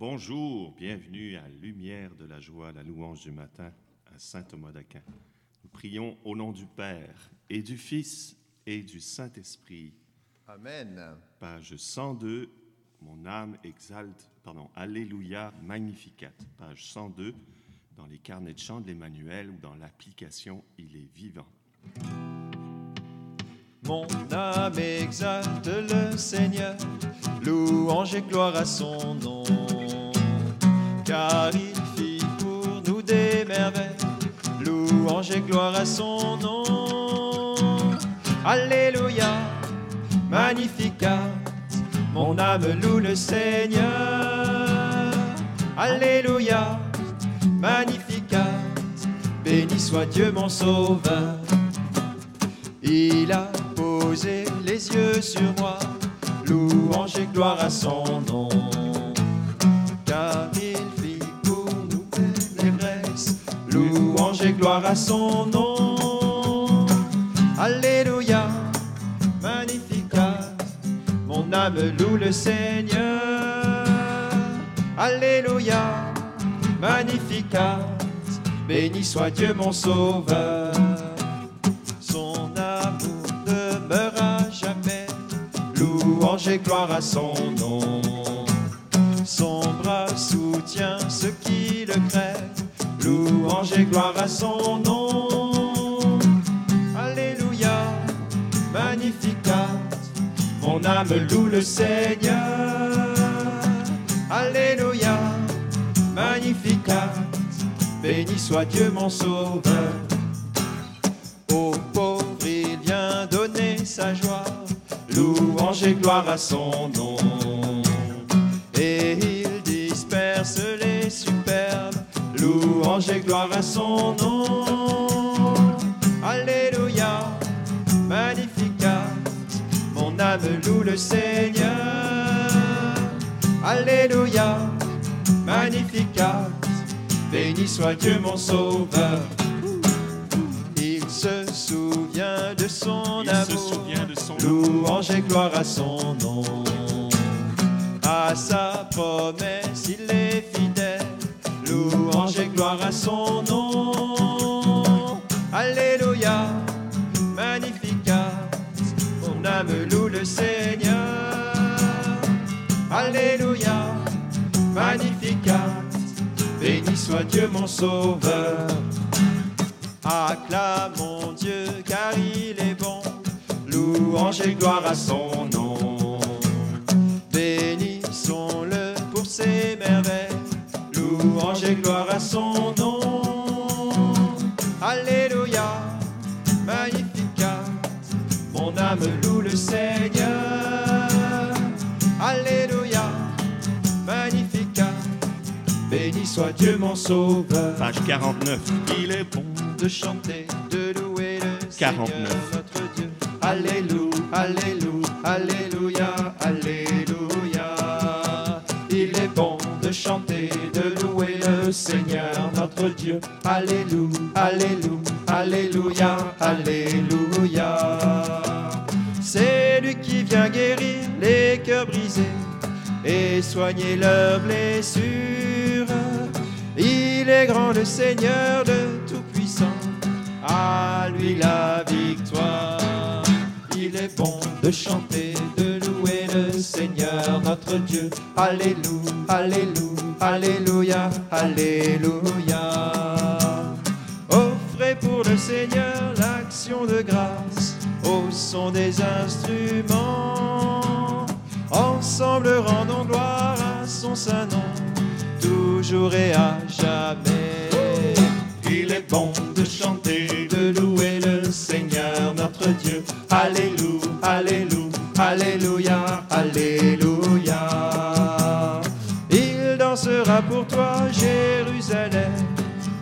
Bonjour, bienvenue à Lumière de la joie, la louange du matin à Saint Thomas d'Aquin. Nous prions au nom du Père et du Fils et du Saint-Esprit. Amen. Page 102, mon âme exalte, pardon, Alléluia, Magnificat. Page 102, dans les carnets de chant de l'Emmanuel ou dans l'application Il est vivant. Mon âme exalte le Seigneur, louange et gloire à son nom. Gloire à son nom. Alléluia, magnificat, mon âme loue le Seigneur. Alléluia, magnificat, béni soit Dieu mon sauveur. Il a posé les yeux sur moi, louange et gloire à son nom. À son nom. Alléluia, magnificat, mon âme loue le Seigneur. Alléluia, magnificat, béni soit Dieu mon sauveur. Son amour demeure à jamais, louange et gloire à son nom. Son bras soutient ceux qui et gloire à son nom. Alléluia, magnificat, mon âme loue le Seigneur. Alléluia, magnificat, béni soit Dieu mon sauveur. Au pauvre, il vient donner sa joie, louange et gloire à son nom. Et il disperse louange et gloire à son nom. Alléluia, magnificat, mon âme loue le Seigneur. Alléluia, magnificat, béni soit Dieu mon sauveur. Il se souvient de son Il se amour. souvient de son Louange et gloire à son nom. À sa promesse, il est fidèle. Louange et gloire à son nom. Alléluia, magnificat. Mon âme loue le Seigneur. Alléluia, magnificat. Béni soit Dieu mon sauveur. Acclamons Dieu car il est bon, louange et gloire à son nom. Bénissons-le pour ses merveilles, louange et gloire à son nom. Alléluia, magnificat, mon âme loue le Seigneur. Alléluia, magnificat, béni soit Dieu mon sauveur Page 49, il est bon de chanter, de louer le 49. Seigneur notre Dieu. Alléluia, Alléluia, Alléluia, Alléluia. Seigneur notre Dieu. Alléluia, Alléluia, Alléluia, Alléluia. C'est lui qui vient guérir les cœurs brisés et soigner leurs blessures. Il est grand le Seigneur le Tout-Puissant, à lui la victoire. Il est bon de chanter, de Seigneur notre Dieu. Alléluia, Alléluia, Alléluia, Alléluia. Offrez pour le Seigneur l'action de grâce au son des instruments. Ensemble rendons gloire à son saint nom, toujours et à jamais. Il est bon de chanter, de louer le Seigneur notre Dieu. Alléluia, pour toi, Jérusalem,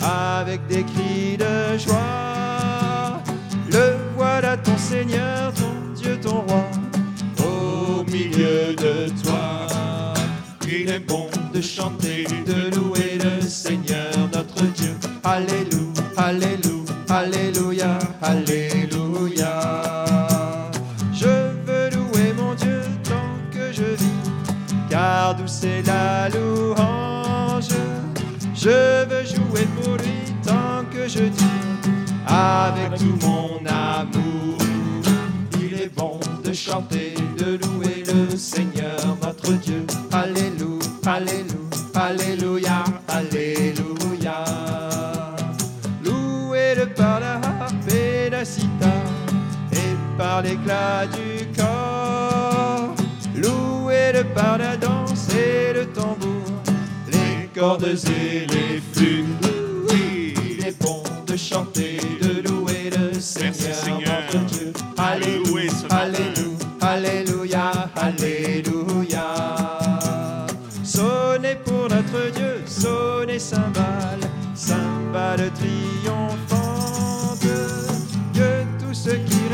avec des cris de joie. Le voilà ton Seigneur, ton Dieu, ton roi, au milieu de toi. Il est bon de chanter, de louer le Seigneur notre Dieu. Alléluia, Alléluia, Alléluia, Alléluia. Avec tout mon amour. Il est bon de chanter, de louer le Seigneur notre Dieu. Alléluia, Alléluia, Alléluia, Alléluia. Louez-le par la harpe et la sitar et par l'éclat du corps. Louez-le par la danse et le tambour, les cordes et les flûtes.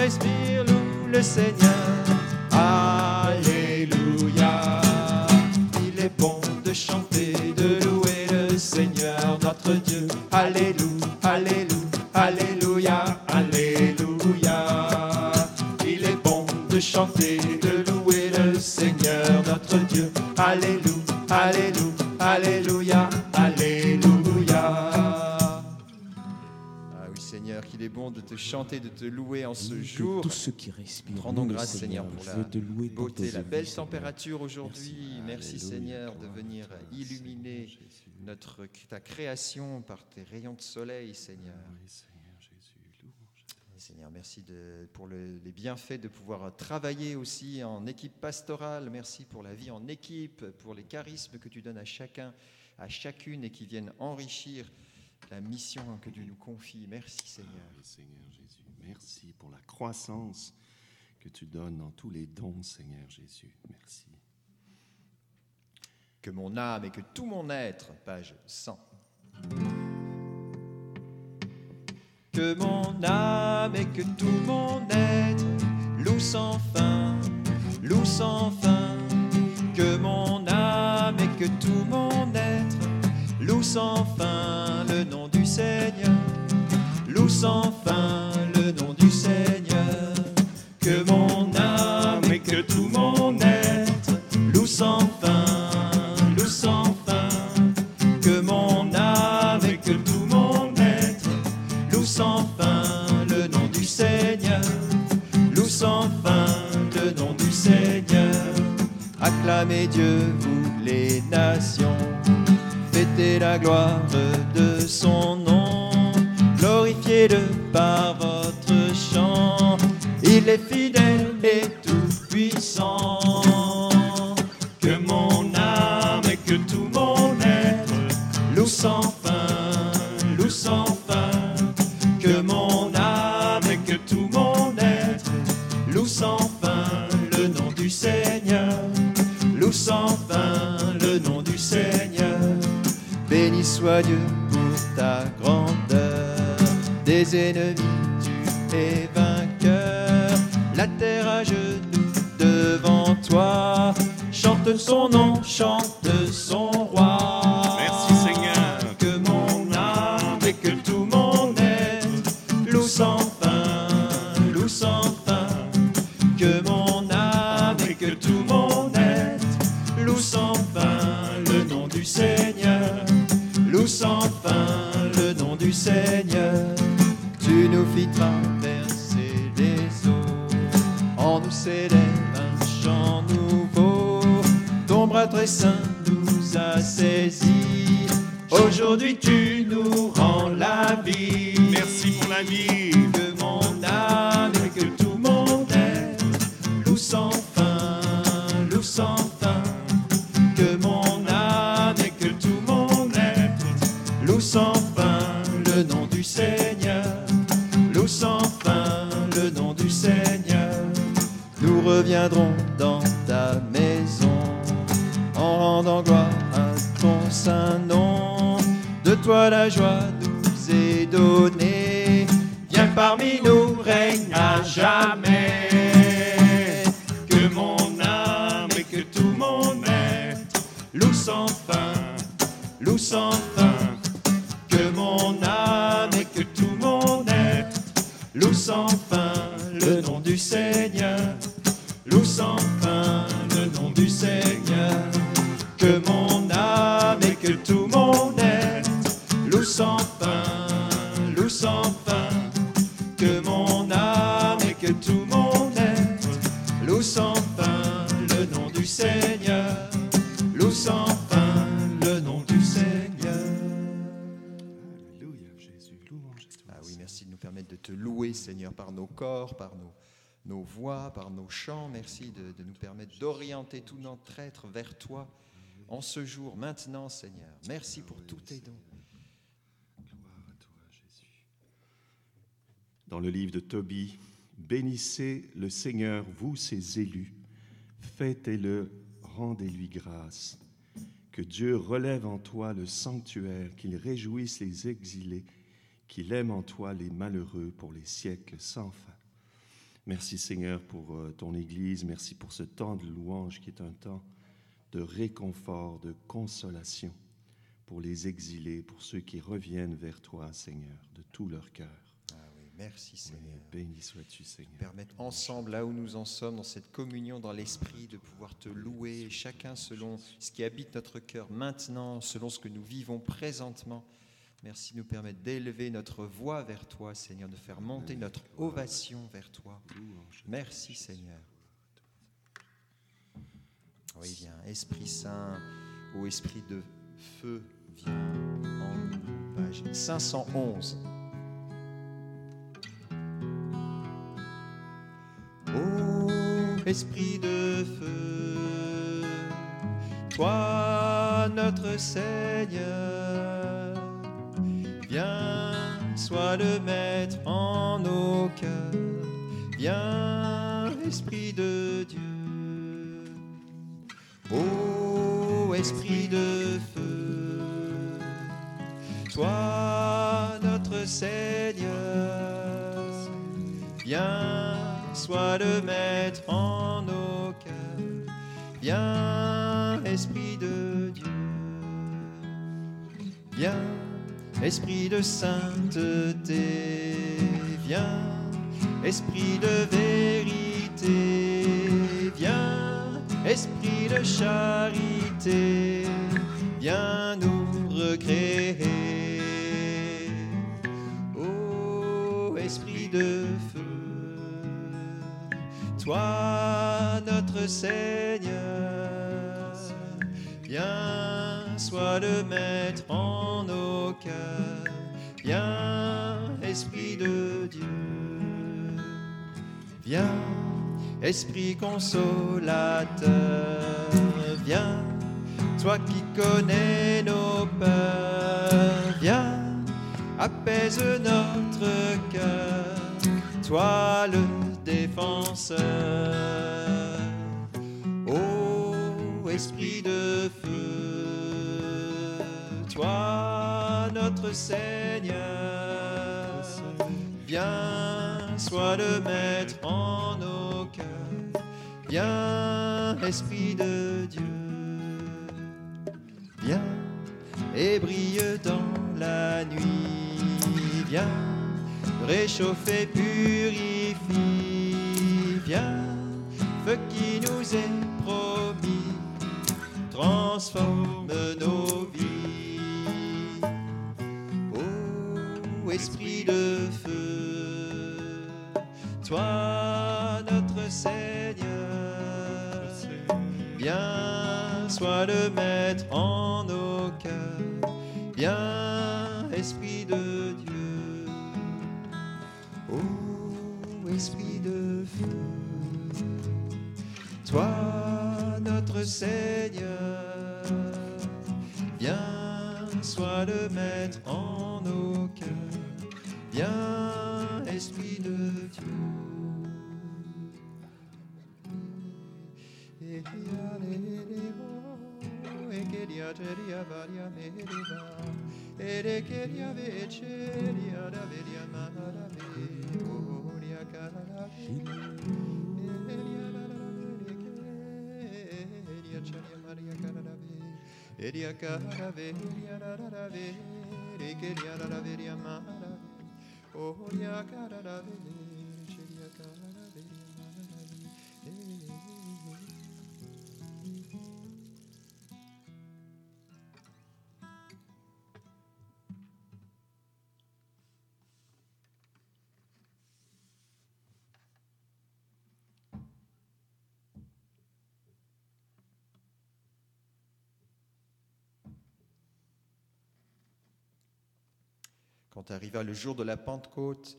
Respirent louent le Seigneur. Alléluia. Il est bon de chanter, de louer le Seigneur notre Dieu. Alléluia, Alléluia, De te chanter, de te louer en ce jour. Qui respirent. Rendons grâce, Seigneur, pour la te louer beauté, la belle température aujourd'hui. Merci. Seigneur de venir illuminer notre, ta création par tes rayons de soleil, Seigneur. Seigneur merci de- pour le- les bienfaits de pouvoir travailler aussi en équipe pastorale. Merci pour la vie en équipe, pour les charismes que tu donnes à chacun, à chacune et qui viennent enrichir la mission que tu nous confies. Merci, Seigneur. Oui, Seigneur Jésus, merci pour la croissance que tu donnes dans tous les dons, Seigneur Jésus. Merci. Que mon âme et que tout mon être, page 100. Que mon âme et que tout mon être loue sans fin, loue sans fin. Que mon âme et que tout mon être loue sans fin le nom du Seigneur, loue sans fin le nom du Seigneur. Que mon âme et que tout mon être loue sans fin, loue sans fin. Que mon âme et que tout mon être loue sans fin le nom du Seigneur, loue sans fin le nom du Seigneur. Acclamez Dieu, vous les nations, la gloire de son nom, glorifiez-le par votre chant. Il est fidèle et tout puissant. Que mon âme et que tout mon être loue sans fin, loue sans fin. Que mon Dieu pour ta grandeur, des ennemis tu es vainqueur. La terre à genoux devant toi, chante son nom, chante Saint nous a saisis. Aujourd'hui tu nous rends la vie. Merci pour la vie. Que mon âme et que tout mon être loue sans fin, loue sans fin. Que mon âme et que tout mon être loue sans fin le nom du Seigneur, loue sans fin le nom du Seigneur. Nous reviendrons toi la joie nous est donnée. Viens parmi nous, règne fin le nom du Seigneur, loue sans fin le nom du Seigneur. Alléluia, Jésus. Louange. Ah oui, merci de nous permettre de te louer, Seigneur, par nos corps, par nos, nos voix, par nos chants. Merci de, de nous permettre d'orienter tout notre être vers toi en ce jour, maintenant, Seigneur. Merci pour tous tes dons. Gloire à toi, Jésus. Dans le livre de Tobie, bénissez le Seigneur, vous ses élus, fêtez-le, rendez-lui grâce. Que Dieu relève en toi le sanctuaire, qu'il réjouisse les exilés, qu'il aime en toi les malheureux pour les siècles sans fin. Merci Seigneur pour euh, ton Église, merci pour ce temps de louange qui est un temps de réconfort, de consolation pour les exilés, pour ceux qui reviennent vers toi, Seigneur, de tout leur cœur. Oui, merci, Oui, Seigneur. béni sois-tu, Seigneur. Permettre ensemble, là où nous en sommes, dans cette communion dans l'esprit, de pouvoir te louer, chacun selon ce qui habite notre cœur maintenant, selon ce que nous vivons présentement. Merci de nous permettre d'élever notre voix vers toi, Seigneur, de faire monter notre ovation vers toi. Merci, Seigneur. Oui, viens, Esprit Saint, ô Esprit de feu, viens en nous. Page 511. Esprit de feu, toi notre Seigneur, viens, sois le maître en nos cœurs, viens, Esprit de Dieu. Ô Esprit de feu, toi notre Seigneur, viens, sois le maître viens, Esprit de Dieu, viens, Esprit de sainteté, viens, Esprit de vérité, viens, Esprit de charité, viens nous recréer. Toi notre Seigneur, viens, sois le maître en nos cœurs, viens, Esprit de Dieu. Viens, Esprit consolateur, viens, toi qui connais nos peurs, viens, apaise notre cœur, toi le défenseur. Ô Esprit de feu, toi notre Seigneur, viens, sois le maître en nos cœurs, viens, Esprit de Dieu, viens et brille dans la nuit, viens, réchauffer, purifie, viens, feu qui nous est promis, transforme nos vies. Ô Esprit de feu, toi notre Seigneur, viens, sois le maître en nos cœurs, viens, Esprit de Dieu. Ô Esprit de feu, Seigneur. Viens, sois le maître en nos cœurs. Viens, Esprit de Dieu. Chariya Maria Karadavi, Iria Karadavi, Iria Radavi, Rikeria Radaviria Maravi, Quand arriva le jour de la Pentecôte,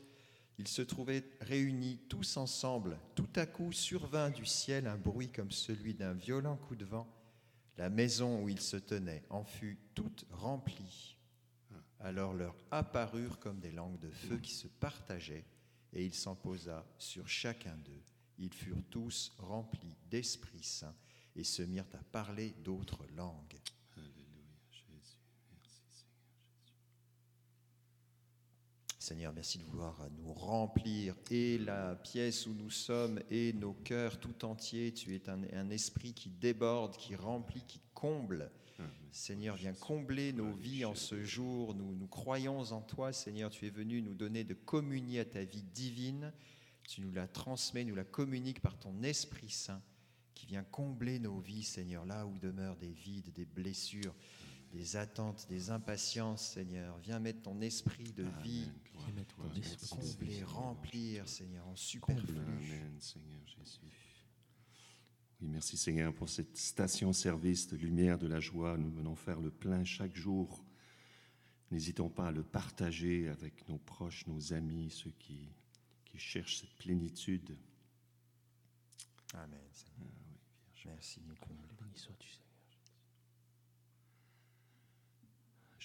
ils se trouvaient réunis tous ensemble. Tout à coup survint du ciel un bruit comme celui d'un violent coup de vent. La maison où ils se tenaient en fut toute remplie. Alors leur apparurent comme des langues de feu qui se partageaient, et il s'en posa sur chacun d'eux. Ils furent tous remplis d'Esprit Saint et se mirent à parler d'autres langues. Alléluia, Jésus. Merci, Seigneur. Seigneur, merci de vouloir nous remplir et la pièce où nous sommes et nos cœurs tout entiers. Tu es un, un esprit qui déborde, qui remplit, qui comble. Seigneur, viens combler nos vies en ce jour. Nous, nous croyons en toi, Seigneur. Tu es venu nous donner de communier à ta vie divine. Tu nous la transmets, nous la communiques par ton Esprit Saint qui vient combler nos vies, Seigneur, là où demeurent des vides, des blessures, des attentes, des impatiences, Seigneur. Viens mettre ton esprit de vie, Amen. Toi. Merci, combler, remplir, Seigneur, en superflu. Amen, Seigneur Jésus. Oui, merci Seigneur pour cette station-service de lumière de la joie. Nous venons faire le plein chaque jour. N'hésitons pas à le partager avec nos proches, nos amis, ceux qui, qui cherchent cette plénitude. Amen, Seigneur. Merci de nous combler. Béni sois-tu, Seigneur.